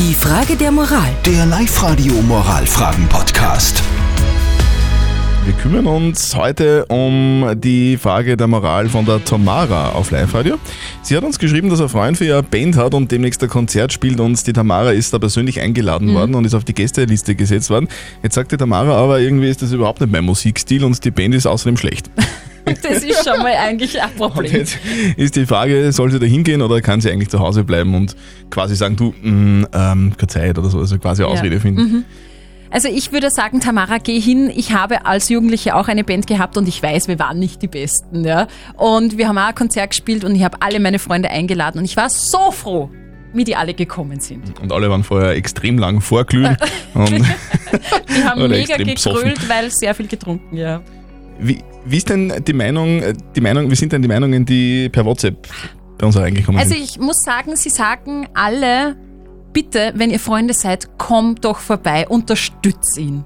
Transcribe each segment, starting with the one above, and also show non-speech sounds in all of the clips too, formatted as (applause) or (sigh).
Die Frage der Moral. Der Live-Radio Moralfragen-Podcast. Wir kümmern uns heute um die Frage der Moral von der Tamara auf Live-Radio. Sie hat uns geschrieben, dass ein Freund für ihre Band hat und demnächst ein Konzert spielt und die Tamara ist da persönlich eingeladen worden und ist auf die Gästeliste gesetzt worden. Jetzt sagt die Tamara aber, irgendwie ist das überhaupt nicht mein Musikstil und die Band ist außerdem schlecht. (laughs) (laughs) Das ist schon mal eigentlich ein Und Problem. jetzt ist die Frage, soll sie da hingehen oder kann sie eigentlich zu Hause bleiben und quasi sagen, du, mh, ähm, keine Zeit oder so, also quasi Ausrede finden. Also ich würde sagen, Tamara, geh hin. Ich habe als Jugendliche auch eine Band gehabt und ich weiß, wir waren nicht die Besten. Ja? Und wir haben auch ein Konzert gespielt und ich habe alle meine Freunde eingeladen und ich war so froh, wie die alle gekommen sind. Und alle waren vorher extrem lang vorglühen. (laughs) und Die haben (laughs) mega gegrölt, weil sehr viel getrunken, ja. Wie, wie ist denn die Meinung, äh, die Meinung, wie sind denn die Meinungen, die per WhatsApp bei uns reingekommen Also sind? ich muss sagen, sie sagen alle, bitte, wenn ihr Freunde seid, kommt doch vorbei, unterstützt ihn.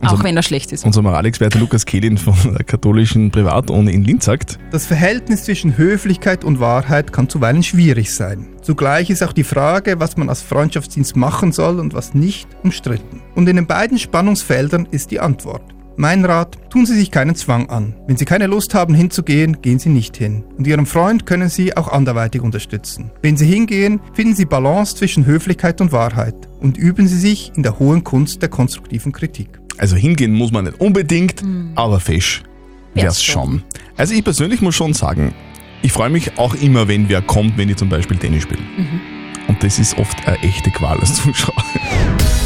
Unser- Auch wenn er schlecht ist. Unser Moralexperte Lukas Kehlin von der katholischen Privatuni in Linz sagt, Das Verhältnis zwischen Höflichkeit und Wahrheit kann zuweilen schwierig sein. Zugleich ist auch die Frage, was man als Freundschaftsdienst machen soll und was nicht, umstritten. Und in den beiden Spannungsfeldern ist die Antwort. Mein Rat, tun Sie sich keinen Zwang an. Wenn Sie keine Lust haben hinzugehen, gehen Sie nicht hin. Und Ihren Freund können Sie auch anderweitig unterstützen. Wenn Sie hingehen, finden Sie Balance zwischen Höflichkeit und Wahrheit und üben Sie sich in der hohen Kunst der konstruktiven Kritik. also hingehen muss man nicht unbedingt, aber fesch wär's schon. Also ich persönlich muss schon sagen, ich freue mich auch immer, wenn wer kommt, wenn ich zum Beispiel Tennis spiele. Und das ist oft eine echte Qual als Zuschauer.